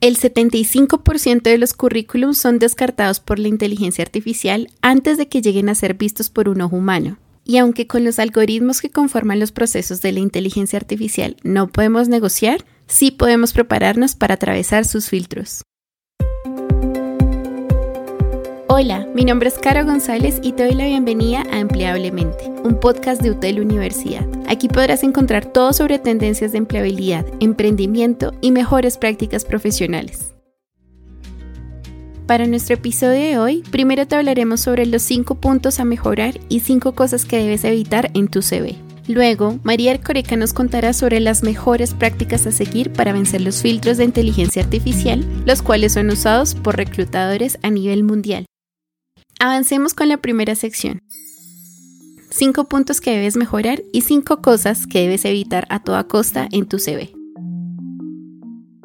El 75% de los currículums son descartados por la inteligencia artificial antes de que lleguen a ser vistos por un ojo humano. Y aunque con los algoritmos que conforman los procesos de la inteligencia artificial no podemos negociar, sí podemos prepararnos para atravesar sus filtros. Hola, mi nombre es Caro González y te doy la bienvenida a Empleablemente, un podcast de UTEL Universidad. Aquí podrás encontrar todo sobre tendencias de empleabilidad, emprendimiento y mejores prácticas profesionales. Para nuestro episodio de hoy, primero te hablaremos sobre los 5 puntos a mejorar y 5 cosas que debes evitar en tu CV. Luego, María Ercoreca nos contará sobre las mejores prácticas a seguir para vencer los filtros de inteligencia artificial, los cuales son usados por reclutadores a nivel mundial. Avancemos con la primera sección. 5 puntos que debes mejorar y 5 cosas que debes evitar a toda costa en tu CV.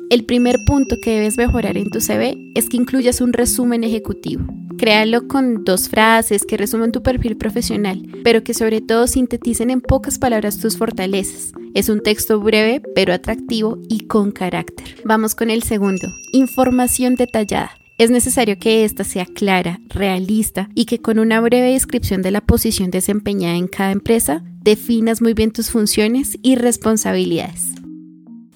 El primer punto que debes mejorar en tu CV es que incluyas un resumen ejecutivo. Créalo con dos frases que resumen tu perfil profesional, pero que sobre todo sinteticen en pocas palabras tus fortalezas. Es un texto breve, pero atractivo y con carácter. Vamos con el segundo. Información detallada. Es necesario que ésta sea clara, realista y que con una breve descripción de la posición desempeñada en cada empresa definas muy bien tus funciones y responsabilidades.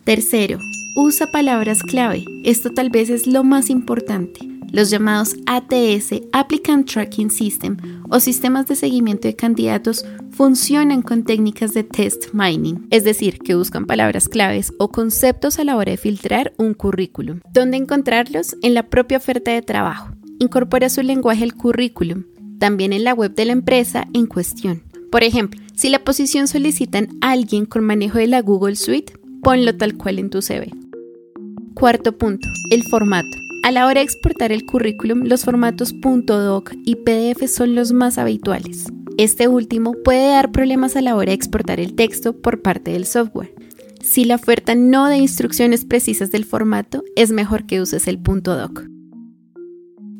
Tercero, usa palabras clave. Esto tal vez es lo más importante los llamados ATS, Applicant Tracking System, o sistemas de seguimiento de candidatos, funcionan con técnicas de test mining, es decir, que buscan palabras claves o conceptos a la hora de filtrar un currículum. ¿Dónde encontrarlos? En la propia oferta de trabajo. Incorpora su lenguaje al currículum, también en la web de la empresa en cuestión. Por ejemplo, si la posición solicitan a alguien con manejo de la Google Suite, ponlo tal cual en tu CV. Cuarto punto, el formato. A la hora de exportar el currículum, los formatos .doc y PDF son los más habituales. Este último puede dar problemas a la hora de exportar el texto por parte del software. Si la oferta no da instrucciones precisas del formato, es mejor que uses el .doc.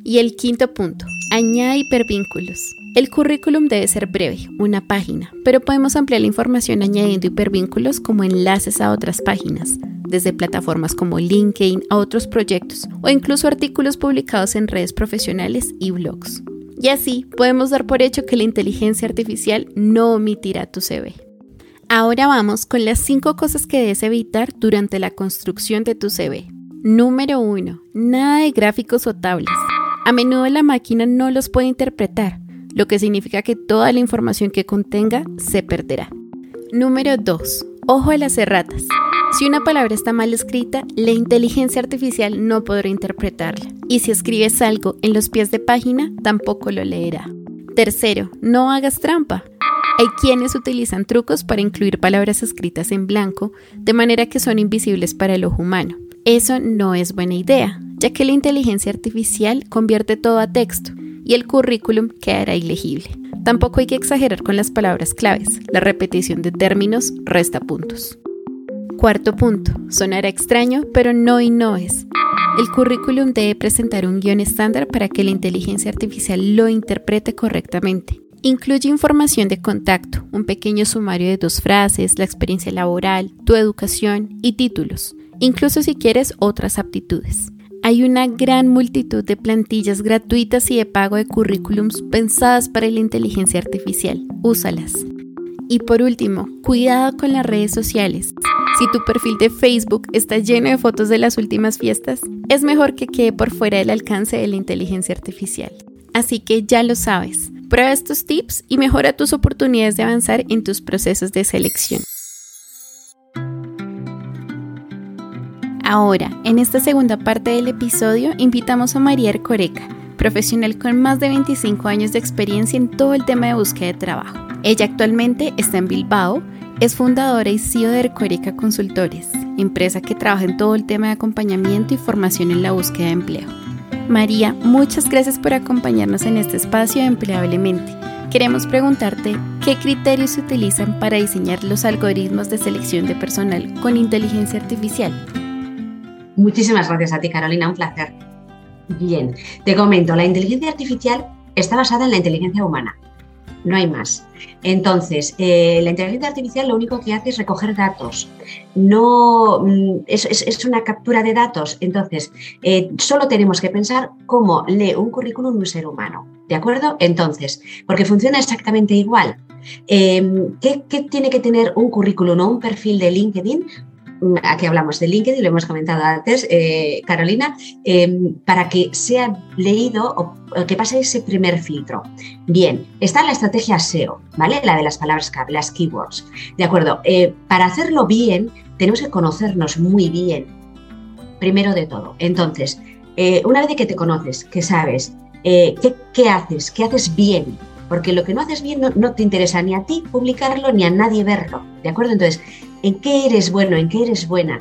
Y el quinto punto, añade hipervínculos. El currículum debe ser breve, una página, pero podemos ampliar la información añadiendo hipervínculos como enlaces a otras páginas, desde plataformas como LinkedIn a otros proyectos o incluso artículos publicados en redes profesionales y blogs. Y así podemos dar por hecho que la inteligencia artificial no omitirá tu CV. Ahora vamos con las 5 cosas que debes evitar durante la construcción de tu CV. Número 1. Nada de gráficos o tablas. A menudo la máquina no los puede interpretar, lo que significa que toda la información que contenga se perderá. Número 2. Ojo a las erratas. Si una palabra está mal escrita, la inteligencia artificial no podrá interpretarla. Y si escribes algo en los pies de página, tampoco lo leerá. Tercero, no hagas trampa. Hay quienes utilizan trucos para incluir palabras escritas en blanco, de manera que son invisibles para el ojo humano. Eso no es buena idea, ya que la inteligencia artificial convierte todo a texto y el currículum quedará ilegible. Tampoco hay que exagerar con las palabras claves. La repetición de términos resta puntos. Cuarto punto. Sonará extraño, pero no y no es. El currículum debe presentar un guion estándar para que la inteligencia artificial lo interprete correctamente. Incluye información de contacto, un pequeño sumario de dos frases, la experiencia laboral, tu educación y títulos, incluso si quieres otras aptitudes. Hay una gran multitud de plantillas gratuitas y de pago de currículums pensadas para la inteligencia artificial. Úsalas. Y por último, cuidado con las redes sociales. Si tu perfil de Facebook está lleno de fotos de las últimas fiestas, es mejor que quede por fuera del alcance de la inteligencia artificial. Así que ya lo sabes, prueba estos tips y mejora tus oportunidades de avanzar en tus procesos de selección. Ahora, en esta segunda parte del episodio, invitamos a María Ercoreca, profesional con más de 25 años de experiencia en todo el tema de búsqueda de trabajo. Ella actualmente está en Bilbao es fundadora y CEO de Ercoerica Consultores, empresa que trabaja en todo el tema de acompañamiento y formación en la búsqueda de empleo. María, muchas gracias por acompañarnos en este espacio de Empleablemente. Queremos preguntarte qué criterios se utilizan para diseñar los algoritmos de selección de personal con inteligencia artificial. Muchísimas gracias a ti, Carolina, un placer. Bien, te comento, la inteligencia artificial está basada en la inteligencia humana no hay más. Entonces, eh, la inteligencia artificial lo único que hace es recoger datos. No mm, es, una captura de datos. Entonces, eh, solo tenemos que pensar cómo lee un currículum un ser humano. ¿De acuerdo? Entonces, porque funciona exactamente igual. Em, ¿qué, ¿qué, tiene que tener un currículum o un perfil de LinkedIn? Aquí hablamos de LinkedIn, lo hemos comentado antes, eh, Carolina, em, para que sea leído o, que pase ese primer filtro. Bien, está la estrategia SEO, ¿vale? La de las palabras clave, las keywords. De acuerdo, eh, para hacerlo bien, tenemos que conocernos muy bien, primero de todo. Entonces, eh, una vez que te conoces, que sabes qué, qué haces, qué haces bien, porque lo que no haces bien no, te interesa ni a ti publicarlo ni a nadie verlo, ¿de acuerdo? Entonces, ¿en qué eres bueno? ¿En qué eres buena?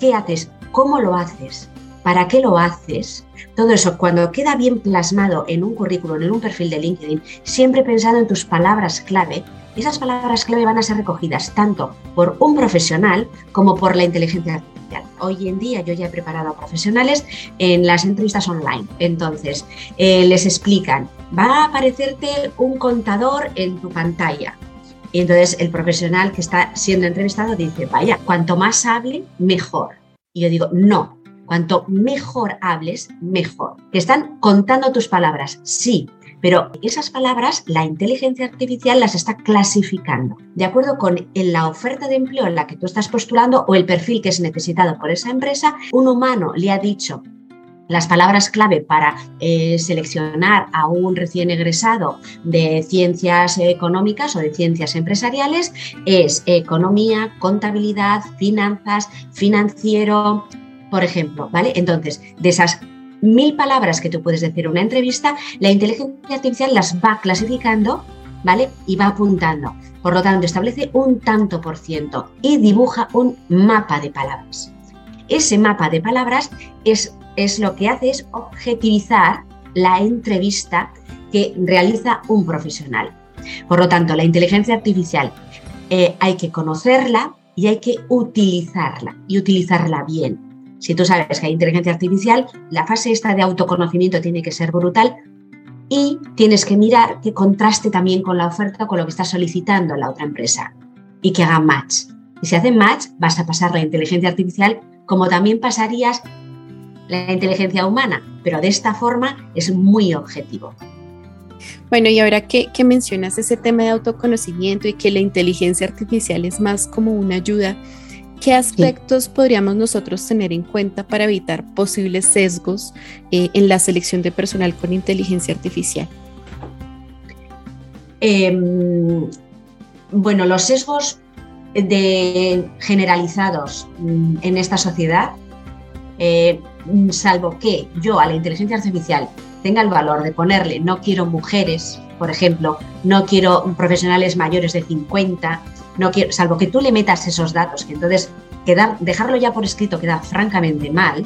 ¿Qué haces? ¿Cómo lo haces? ¿Para qué lo haces? Todo eso, cuando queda bien plasmado en un currículum, en un perfil de LinkedIn, siempre pensado en tus palabras clave, esas palabras clave van a ser recogidas tanto por un profesional como por la inteligencia artificial. Hoy en día yo ya he preparado a profesionales en las entrevistas online. Entonces, eh, les explican, va a aparecerte un contador en tu pantalla. Y entonces el profesional que está siendo entrevistado dice, vaya, cuanto más hable, mejor. Y yo digo, no, cuanto mejor hables, mejor. Que están contando tus palabras, sí, pero esas palabras la inteligencia artificial las está clasificando de acuerdo con la oferta de empleo en la que tú estás postulando o el perfil que es necesitado por esa empresa. Un humano le ha dicho las palabras clave para eh, seleccionar a un recién egresado de ciencias económicas o de ciencias empresariales es economía, contabilidad, finanzas, financiero, por ejemplo, ¿vale? Entonces, de esas mil palabras que tú puedes decir en una entrevista, la inteligencia artificial las va clasificando, ¿vale? Y va apuntando. Por lo tanto, establece un tanto por ciento y dibuja un mapa de palabras. Ese mapa de palabras es es lo que hace es objetivizar la entrevista que realiza un profesional. Por lo tanto, la inteligencia artificial eh, hay que conocerla y hay que utilizarla y utilizarla bien. Si tú sabes que hay inteligencia artificial, la fase esta de autoconocimiento tiene que ser brutal y tienes que mirar que contraste también con la oferta, con lo que está solicitando la otra empresa y que haga match. Y si hace match, vas a pasar la inteligencia artificial como también pasarías la inteligencia humana, pero de esta forma es muy objetivo. Bueno, y ahora que, mencionas ese tema de autoconocimiento y que la inteligencia artificial es más como una ayuda, ¿qué aspectos podríamos nosotros tener en cuenta para evitar posibles sesgos eh, en la selección de personal con inteligencia artificial? Em, bueno, los sesgos de, generalizados mm, en esta sociedad eh, salvo que yo a la inteligencia artificial tenga el valor de ponerle no quiero mujeres, por ejemplo, no quiero profesionales mayores de 50, no quiero, salvo que tú le metas esos datos, que entonces quedar, dejarlo ya por escrito queda francamente mal,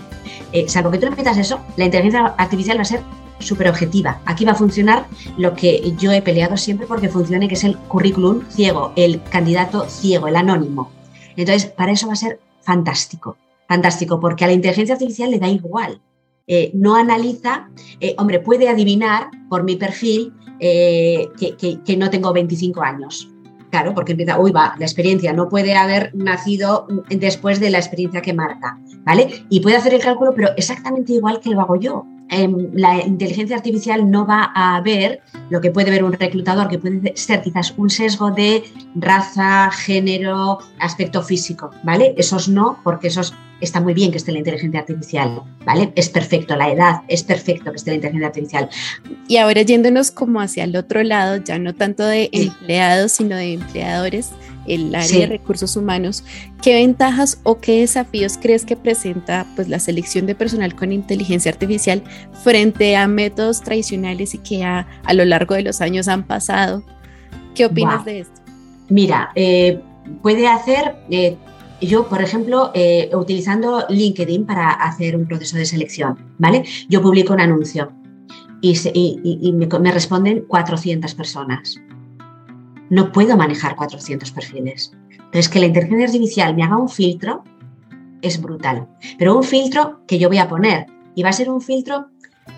eh, salvo que tú le metas eso, la inteligencia artificial va a ser súper objetiva. Aquí va a funcionar lo que yo he peleado siempre porque funcione, que es el currículum ciego, el candidato ciego, el anónimo. Entonces, para eso va a ser fantástico fantástico, porque a la inteligencia artificial le da igual. Eh, no analiza, eh, hombre, puede adivinar por mi perfil eh, que, no tengo 25 años. Claro, porque empieza, uy, va, la experiencia no puede haber nacido después de la experiencia que marca, ¿vale? Y puede hacer el cálculo, pero exactamente igual que lo hago yo. Em, la inteligencia artificial no va a ver lo que puede ver un reclutador, que puede ser quizás un sesgo de raza, género, aspecto físico, ¿vale? Esos no, porque esos está muy bien que esté la inteligencia artificial, ¿vale? Es perfecto, la edad, es perfecto que esté la inteligencia artificial. Y ahora yéndonos como hacia el otro lado, ya no tanto de empleados, sino de empleadores, el área de recursos humanos, ¿qué ventajas o qué desafíos crees que presenta pues, la selección de personal con inteligencia artificial frente a métodos tradicionales y que a, a lo largo de los años han pasado? ¿Qué opinas de esto? Mira, eh, puede hacer eh, yo, por ejemplo, eh, utilizando LinkedIn para hacer un proceso de selección, ¿vale? Yo publico un anuncio y, me, responden 400 personas. No puedo manejar 400 perfiles. Entonces, que la inteligencia artificial me haga un filtro es brutal. Pero un filtro que yo voy a poner y va a ser un filtro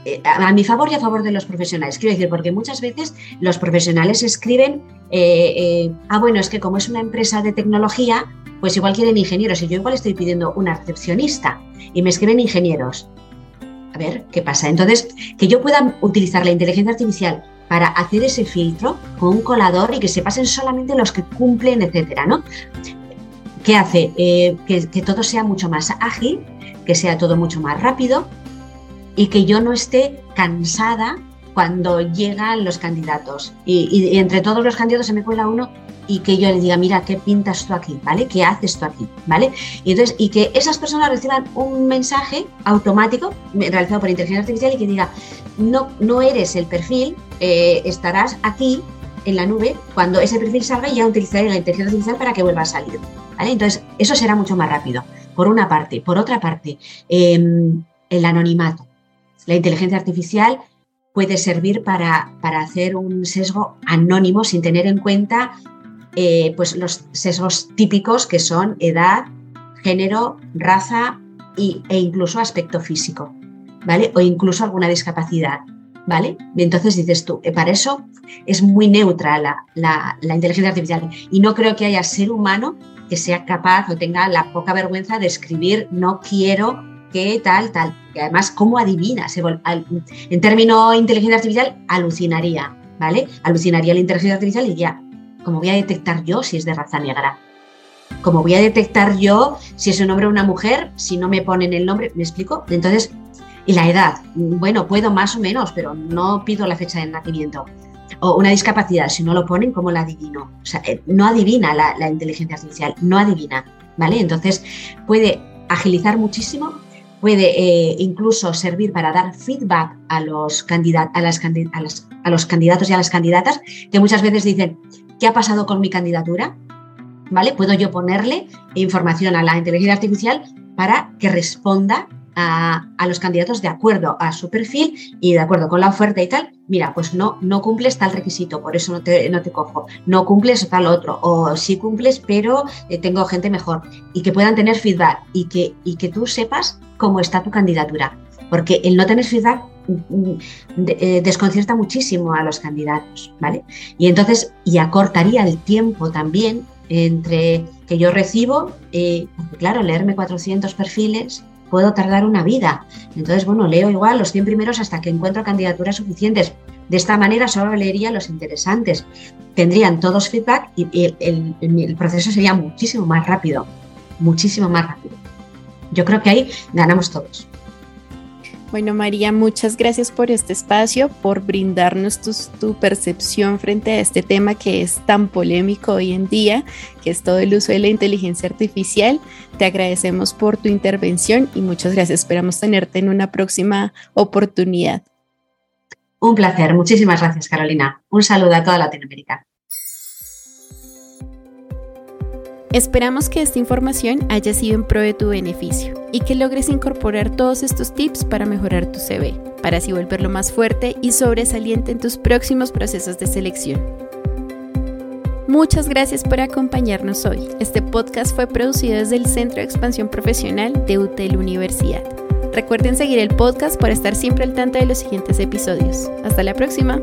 eh, a mi favor y a favor de los profesionales. Quiero decir, porque muchas veces los profesionales escriben, eh, eh, ah, bueno, es que como es una empresa de tecnología, pues igual quieren ingenieros y yo igual estoy pidiendo una recepcionista y me escriben ingenieros. A ver, ¿qué pasa? Entonces, que yo pueda utilizar la inteligencia artificial para hacer ese filtro con un colador y que se pasen solamente los que cumplen, etcétera, ¿no? ¿Qué hace? que, que todo sea mucho más ágil, que sea todo mucho más rápido, y que yo no esté cansada cuando llegan los candidatos. Y, entre todos los candidatos se me cuela uno y que yo le diga, mira, ¿qué pintas tú aquí? ¿Vale? ¿Qué haces tú aquí? ¿Vale? Y, entonces, y que esas personas reciban un mensaje automático realizado por inteligencia artificial y que diga, no, no eres el perfil, eh, estarás aquí en la nube cuando ese perfil salga y ya utilizaré la inteligencia artificial para que vuelva a salir. ¿Vale? Entonces, eso será mucho más rápido, por una parte. Por otra parte, em, el anonimato. La inteligencia artificial puede servir para, hacer un sesgo anónimo sin tener en cuenta eh, pues los sesgos típicos que son edad, género, raza e incluso aspecto físico, ¿vale? O incluso alguna discapacidad, ¿vale? Y entonces dices tú, eh, para eso es muy neutra la, la inteligencia artificial y no creo que haya ser humano que sea capaz o tenga la poca vergüenza de escribir no quiero que tal, tal. Y además, ¿cómo adivina? En término inteligencia artificial, alucinaría, ¿vale? Alucinaría la inteligencia artificial y ya, ¿cómo voy a detectar yo si es de raza negra? ¿Cómo voy a detectar yo si es un hombre o una mujer si no me ponen el nombre? ¿Me explico? Entonces, y la edad, bueno, puedo más o menos, pero no pido la fecha de nacimiento. O una discapacidad, si no lo ponen, ¿cómo la adivino? O sea, eh, no adivina la, inteligencia artificial, no adivina, ¿vale? Entonces, puede agilizar muchísimo puede eh, incluso servir para dar feedback a los, a, las, a, los candidatos y a las candidatas, que muchas veces dicen, ¿qué ha pasado con mi candidatura? ¿Vale? Puedo yo ponerle información a la inteligencia artificial para que responda a, los candidatos de acuerdo a su perfil y de acuerdo con la oferta y tal, mira, pues no, no cumples tal requisito, por eso no te, no te cojo, no cumples tal otro, o sí cumples, pero eh, tengo gente mejor, y que puedan tener feedback y que, y que tú sepas cómo está tu candidatura, porque el no tener feedback mm, mm, eh, desconcierta muchísimo a los candidatos, ¿vale? Y entonces, y acortaría el tiempo también entre que yo recibo, eh, porque claro, leerme 400 perfiles puedo tardar una vida. Entonces, bueno, leo igual los 100 primeros hasta que encuentro candidaturas suficientes. De esta manera solo leería los interesantes. Tendrían todos feedback y el, el proceso sería muchísimo más rápido, muchísimo más rápido. Yo creo que ahí ganamos todos. Bueno, María, muchas gracias por este espacio, por brindarnos tu, percepción frente a este tema que es tan polémico hoy en día, que es todo el uso de la inteligencia artificial. Te agradecemos por tu intervención y muchas gracias. Esperamos tenerte en una próxima oportunidad. Un placer. Muchísimas gracias, Carolina. Un saludo a toda Latinoamérica. Esperamos que esta información haya sido en pro de tu beneficio y que logres incorporar todos estos tips para mejorar tu CV, para así volverlo más fuerte y sobresaliente en tus próximos procesos de selección. Muchas gracias por acompañarnos hoy. Este podcast fue producido desde el Centro de Expansión Profesional de UTEL Universidad. Recuerden seguir el podcast para estar siempre al tanto de los siguientes episodios. Hasta la próxima.